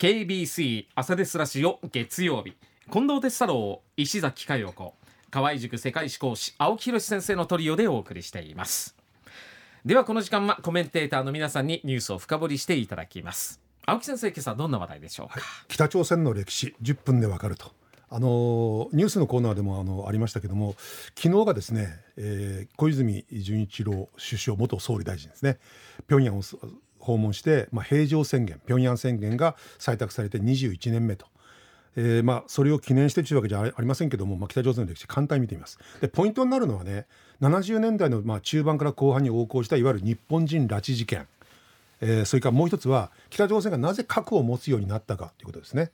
KBC 朝ですラジオ月曜日。近藤哲太郎石崎佳代子。河合塾世界史講師青木宏先生のトリオでお送りしています。ではこの時間はコメンテーターの皆さんにニュースを深掘りしていただきます。青木先生今朝どんな話題でしょうか、はい、北朝鮮の歴史10分でわかると。あのニュースのコーナーでもあのありましたけども昨日がですね、えー、小泉純一郎首相元総理大臣ですね。平壌を訪問して、まあ、平常宣言平壌宣言が採択されて21年目と。えーまあ、それを記念してというわけじゃありませんけども、まあ、北朝鮮の歴史簡単に見てみますでポイントになるのはね70年代のまあ中盤から後半に横行したいわゆる日本人拉致事件、えー、それからもう一つは北朝鮮がなぜ核を持つようになったかということですね。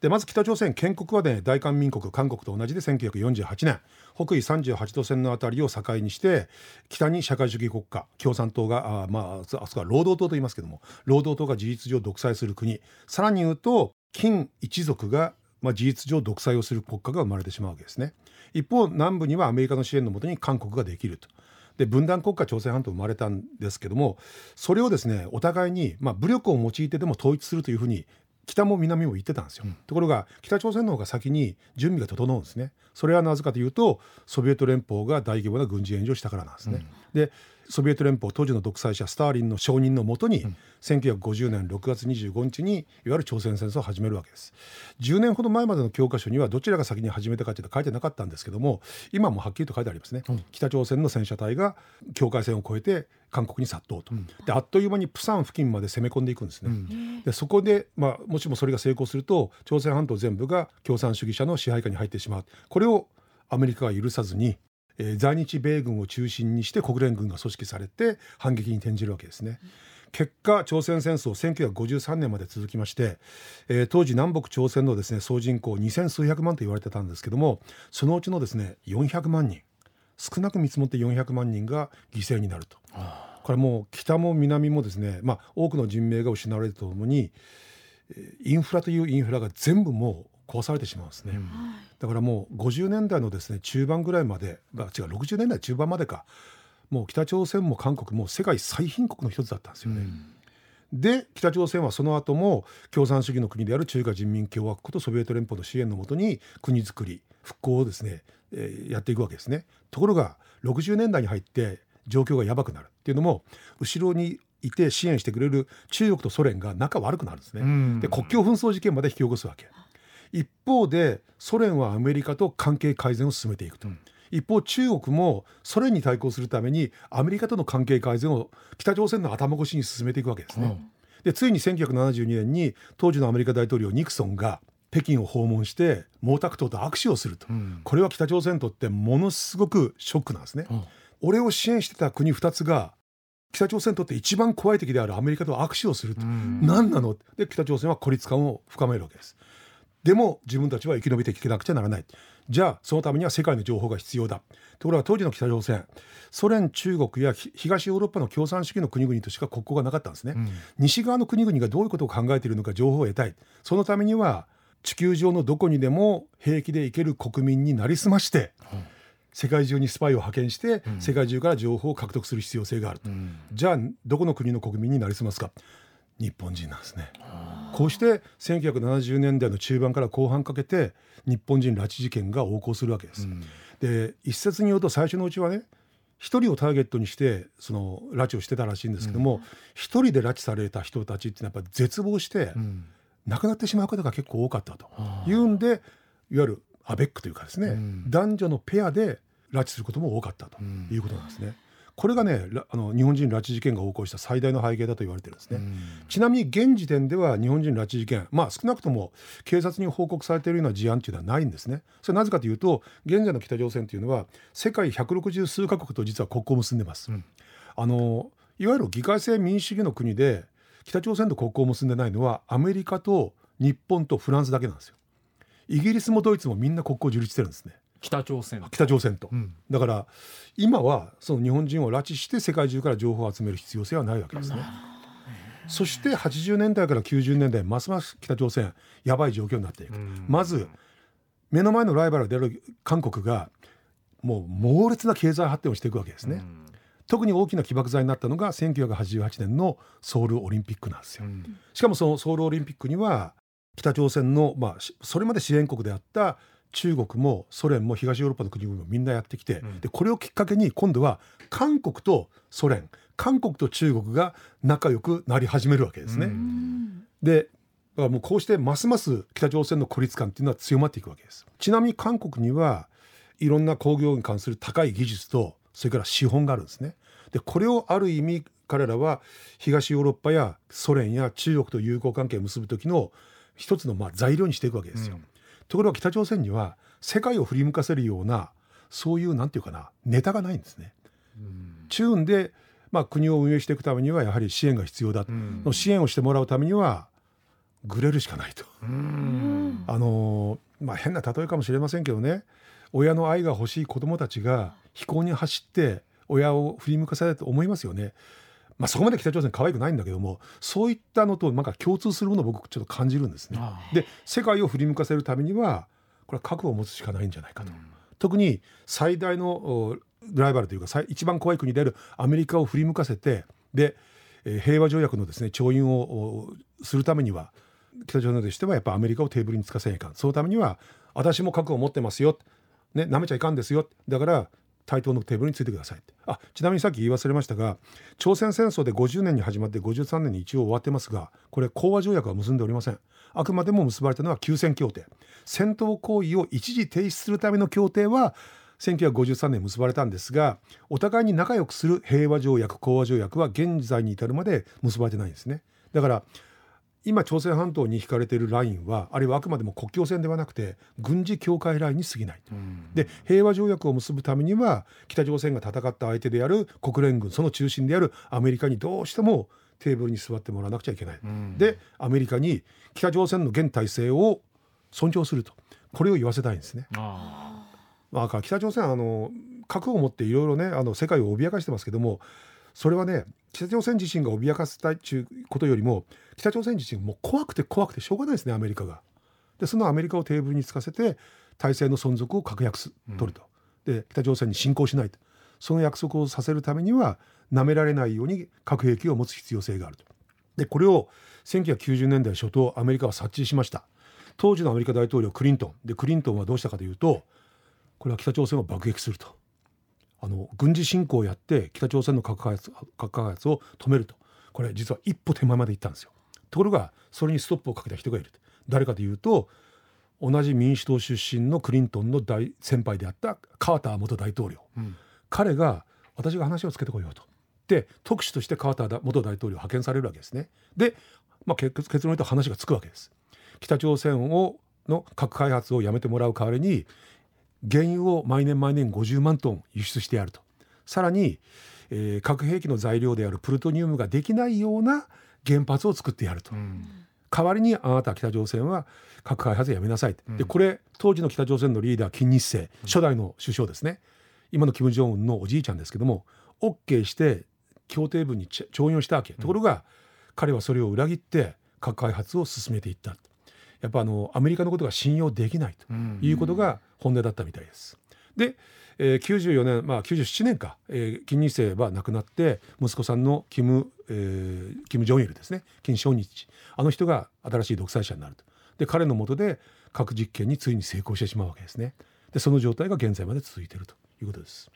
でまず北朝鮮建国はね大韓民国韓国と同じで1948年北緯38度線の辺りを境にして北に社会主義国家共産党があまああそこは労働党と言いますけども労働党が事実上独裁する国さらに言うと金一族がまあ、事実上独裁をする国家が生まれてしまうわけですね。一方南部にはアメリカの支援のもとに韓国ができると。で分断国家朝鮮半島生まれたんですけどもそれをですねお互いに、まあ、武力を用いてでも統一するというふうに北も南も言ってたんですよ、うん、ところが北朝鮮の方が先に準備が整うんですね。それはなぜかというとソビエト連邦が大規模な軍事援助をしたからなんですね、うん、でソビエト連邦当時の独裁者スターリンの承認のもとに、うん、1950年6月25日にいわゆる朝鮮戦争を始めるわけです。10年ほど前までの教科書にはどちらが先に始めたかというと書いてなかったんですけども今もはっきりと書いてありますね、うん、北朝鮮の戦車隊が境界線を越えて韓国に殺到と、うん、であっという間にプサン付近まで攻め込んでいくんですね、でそこで、まあ、もしもそれが成功すると朝鮮半島全部が共産主義者の支配下に入ってしまう。これをアメリカが許さずにえー、在日米軍を中心にして国連軍が組織されて反撃に転じるわけですね。結果朝鮮戦争1953年まで続きまして、えー、当時南北朝鮮のですね総人口2000数百万と言われてたんですけどもそのうちのですね400万人少なく見積もって400万人が犠牲になると。これもう北も南もですね、まあ、多くの人命が失われるとともにインフラというインフラが全部もう壊されてしまうんですね、うん、だからもう50年代のですね中盤ぐらいまで違う60年代中盤までかもう北朝鮮も韓国も世界最貧国の一つだったんですよね。うん、で北朝鮮はその後も共産主義の国である中華人民共和国とソビエト連邦の支援のもとに国づくり復興をですね、えー、やっていくわけですね。ところが60年代に入って状況がやばくなるっていうのも後ろにいて支援してくれる中国とソ連が仲悪くなるんですね。で国境紛争事件まで引き起こすわけ。一方でソ連はアメリカと関係改善を進めていくと。うん一方中国もソ連に対抗するためにアメリカとの関係改善を北朝鮮の頭越しに進めていくわけですね。うん、でついに1972年に当時のアメリカ大統領ニクソンが北京を訪問して毛沢東と握手をすると、うん、これは北朝鮮にとってものすごくショックなんですね。うん、俺を支援してた国2つが北朝鮮にとって一番怖い敵であるアメリカと握手をすると、何なの？で北朝鮮は孤立感を深めるわけです。でも自分たちは生き延びていかなくちゃならない。じゃあそのためには世界の情報が必要だ。ところが当時の北朝鮮。ソ連中国や東ヨーロッパの共産主義の国々としか国交がなかったんですね、うん、西側の国々がどういうことを考えているのか情報を得たい。そのためには地球上のどこにでも平気で行ける国民になりすまして、うん、世界中にスパイを派遣して、うん、世界中から情報を獲得する必要性がある、じゃあどこの国の国民になりすますか日本人なんですね。こうして1970年代の中盤から後半かけて日本人拉致事件が横行するわけです。うん、で一説によると最初のうちはね一人をターゲットにしてその拉致をしてたらしいんですけども一、うん、人で拉致された人たちっていうのはやっぱ絶望して、うん、亡くなってしまう方が結構多かったと。いうんでいわゆるアベックというかですね、男女のペアで拉致することも多かったということなんですね。これがねあの日本人拉致事件が横行した最大の背景だと言われてるんですね、ちなみに現時点では日本人拉致事件まあ少なくとも警察に報告されているような事案というのはないんですね。それなぜかというと現在の北朝鮮というのは世界160数カ国と実は国交を結んでます、うん、あのいわゆる議会制民主主義の国で北朝鮮と国交を結んでないのはアメリカと日本とフランスだけなんですよ。イギリスもドイツもみんな国交を樹立してるんですね北朝鮮北朝鮮と、うん、だから今はその日本人を拉致して世界中から情報を集める必要性はないわけですね。そして80年代から90年代ますます北朝鮮やばい状況になっていく、まず目の前のライバルである韓国がもう猛烈な経済発展をしていくわけですね。特に大きな起爆剤になったのが1988年のソウルオリンピックなんですよ。しかもそのソウルオリンピックには北朝鮮の、まあ、それまで支援国であった中国もソ連も東ヨーロッパの国々もみんなやってきて、うん、でこれをきっかけに今度は韓国とソ連韓国と中国が仲良くなり始めるわけですね。でだからもうこうしてますます北朝鮮の孤立感っていうのは強まっていくわけです。ちなみに韓国にはいろんな工業に関する高い技術とそれから資本があるんですね。でこれをある意味彼らは東ヨーロッパやソ連や中国と友好関係を結ぶ時の一つのまあ材料にしていくわけですよ。うん、ところが北朝鮮には世界を振り向かせるようなそういうなんていうかなネタがないんですね。うん、チューンで、まあ、国を運営していくためにはやはり支援が必要だ、うん、支援をしてもらうためにはぐれるしかないと。あのまあ、変な例えかもしれませんけどね親の愛が欲しい子どもたちが飛行に走って親を振り向かせたいと思いますよね。まあ、そこまで北朝鮮可愛くないんだけどもそういったのとなんか共通するものを僕ちょっと感じるんですね。で世界を振り向かせるためにはこれは覚悟を持つしかないんじゃないかと。うん、特に最大のライバルというか一番怖い国であるアメリカを振り向かせてで、えー、平和条約のですね調印をするためには北朝鮮としてはやっぱアメリカをテーブルにつかせないかんそのためには私も覚悟を持ってますよ、ね、舐めちゃいかんですよだから対等のテーブルについてくださいあちなみにさっき言い忘れましたが朝鮮戦争で50年に始まって53年に一応終わってますがこれ講和条約は結んでおりません。あくまでも結ばれたのは休戦協定。戦闘行為を一時停止するための協定は1953年結ばれたんですがお互いに仲良くする平和条約講和条約は現在に至るまで結ばれてないんですね。だから今朝鮮半島に引かれているラインはあれはあくまでも国境線ではなくて軍事境界ラインに過ぎない、うん、で平和条約を結ぶためには北朝鮮が戦った相手である国連軍その中心であるアメリカにどうしてもテーブルに座ってもらわなくちゃいけない、うん、でアメリカに北朝鮮の現体制を尊重すると。これを言わせたいんですね。あまあ、北朝鮮あの核を持っていろいろねあの世界を脅かしてますけどもそれはね北朝鮮自身が脅かせたいということよりも北朝鮮自身もう怖くて怖くてしょうがないですねアメリカが。でそのアメリカをテーブルにつかせて体制の存続を確約す取ると。で北朝鮮に侵攻しないとその約束をさせるためにはなめられないように核兵器を持つ必要性があると。でこれを1990年代初頭アメリカは察知しました。当時のアメリカ大統領クリントンでクリントンはどうしたかというとこれは北朝鮮を爆撃すると。あの軍事侵攻をやって北朝鮮の核開発核開発を止めると。これ実は一歩手前まで行ったんですよ。ところがそれにストップをかけた人がいる誰かというと同じ民主党出身のクリントンの大先輩であったカーター元大統領、うん、彼が私が話をつけてこようと。で特使としてカーター元大統領派遣されるわけですね。で、まあ、結論言うと話がつくわけです。北朝鮮をの核開発をやめてもらう代わりに原油を毎年毎年50万トン輸出してやると。さらに、えー、核兵器の材料であるプルトニウムができないような原発を作ってやると、うん、代わりにあなた北朝鮮は核開発やめなさい、うん、でこれ当時の北朝鮮のリーダー金日成初代の首相ですね、今の金正恩のおじいちゃんですけども OK して協定文に調印をしたわけ、ところが彼はそれを裏切って核開発を進めていったやっぱあのアメリカのことが信用できないということが本音だったみたいです。で、えー、94年まあ97年か、えー、金日成は亡くなって息子さんのキム、えー、キム・ジョンイルですね金正日あの人が新しい独裁者になると。で彼の下で核実験についに成功してしまうわけですね。でその状態が現在まで続いているということです。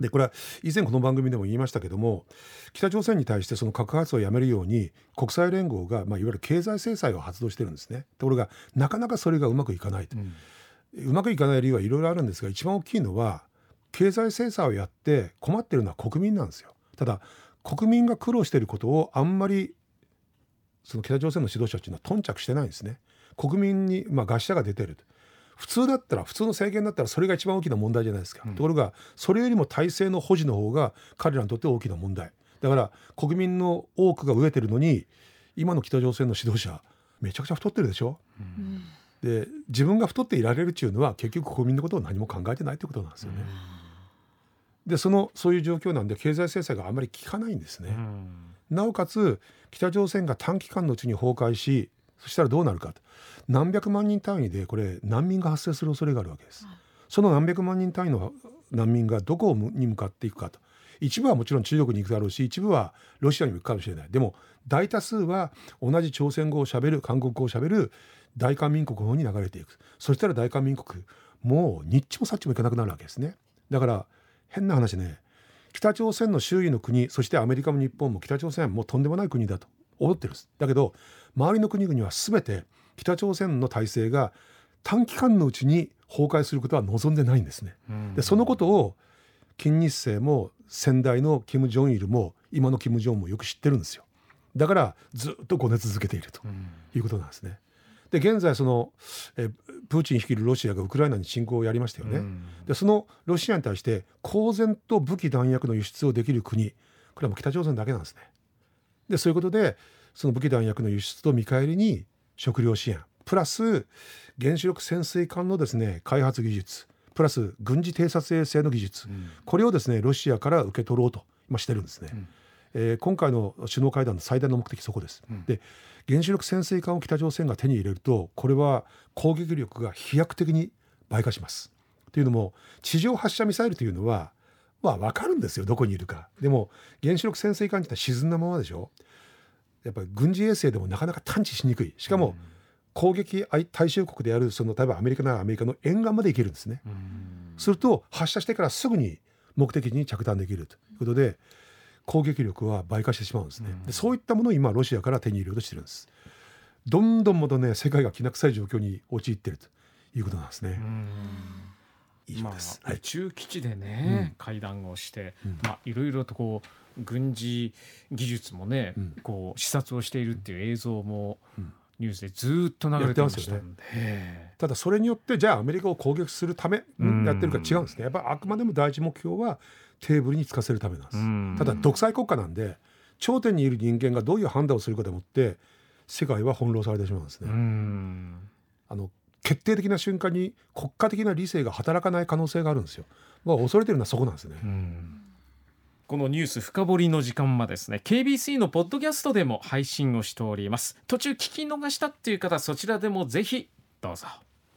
でこれは以前この番組でも言いましたけども北朝鮮に対してその核発をやめるように国際連合が、まあ、いわゆる経済制裁を発動してるんですね。ところがなかなかそれがうまくいかないと、うん、うまくいかない理由はいろいろあるんですが一番大きいのは経済制裁をやって困ってるのは国民なんですよ。ただ国民が苦労していることをあんまりその北朝鮮の指導者っていうのは頓着してないんですね。国民に、まあ、餓死者が出てる普通だったら普通の政権だったらそれが一番大きな問題じゃないですか、うん、ところがそれよりも体制の保持の方が彼らにとって大きな問題。だから国民の多くが飢えてるのに今の北朝鮮の指導者めちゃくちゃ太ってるでしょ、うん、で自分が太っていられるっていうのは結局国民のことを何も考えてないってことなんですよね。うん、でそのそういう状況なんで経済制裁があまり効かないんですね。なおかつ北朝鮮が短期間のうちに崩壊しそしたらどうなるか何百万人単位でこれ難民が発生する恐れがあるわけです。その何百万人単位の難民がどこに向かっていくかと。一部はもちろん中国に行くだろうし一部はロシアにも行くかもしれない。でも大多数は同じ朝鮮語をしゃべる韓国語をしゃべる大韓民国の方に流れていく。そしたら大韓民国もうニッチもサッチもいかなくなるわけですね。だから変な話ね北朝鮮の周囲の国そしてアメリカも日本も北朝鮮はもうとんでもない国だと思ってるんですだけど周りの国々は全て北朝鮮の体制が短期間のうちに崩壊することは望んでないんですね。でそのことを金日成も先代の金正日も今の金正恩もよく知ってるんですよ。だからずっとごね続けているということなんですね。で現在そのえプーチン率いるロシアがウクライナに侵攻をやりましたよね。でそのロシアに対して公然と武器弾薬の輸出をできる国これはもう北朝鮮だけなんですね。でそういうことでその武器弾薬の輸出と見返りに食料支援プラス原子力潜水艦のですね開発技術プラス軍事偵察衛星の技術、うん、これをですねロシアから受け取ろうと今してるんですね、うん、えー、今回の首脳会談の最大の目的そこです、うん、で原子力潜水艦を北朝鮮が手に入れるとこれは攻撃力が飛躍的に倍化します。というのも地上発射ミサイルというのはまあ分かるんですよどこにいるかでも原子力潜水艦って沈んだままでしょやっぱり軍事衛星でもなかなか探知しにくいしかも、攻撃対象国であるその例えばアメリカならアメリカの沿岸まで行けるんですね。すると発射してからすぐに目的に着弾できるということで攻撃力は倍化してしまうんですね。でそういったものを今ロシアから手に入れようとしてるんです。どんどんまたね世界がきな臭い状況に陥っているということなんですね。まあ、宇宙基地でね、うん、会談をして、うん、まあいろいろとこう軍事技術もね、うん、こう視察をしているっていう映像も、ニュースでずっと流れてましたよね。ただそれによってじゃあアメリカを攻撃するためやってるか違うんですね。やっぱあくまでも第一目標はテーブルにつかせるためなんです。ただ独裁国家なんで頂点にいる人間がどういう判断をするかでもって世界は翻弄されてしまうんですね。あの決定的な瞬間に国家的な理性が働かない可能性があるんですよ。まあ、恐れてるのはそこなんですね。このニュース深掘りの時間はですね KBC のポッドキャストでも配信をしております途中聞き逃したっていう方そちらでもぜひどうぞ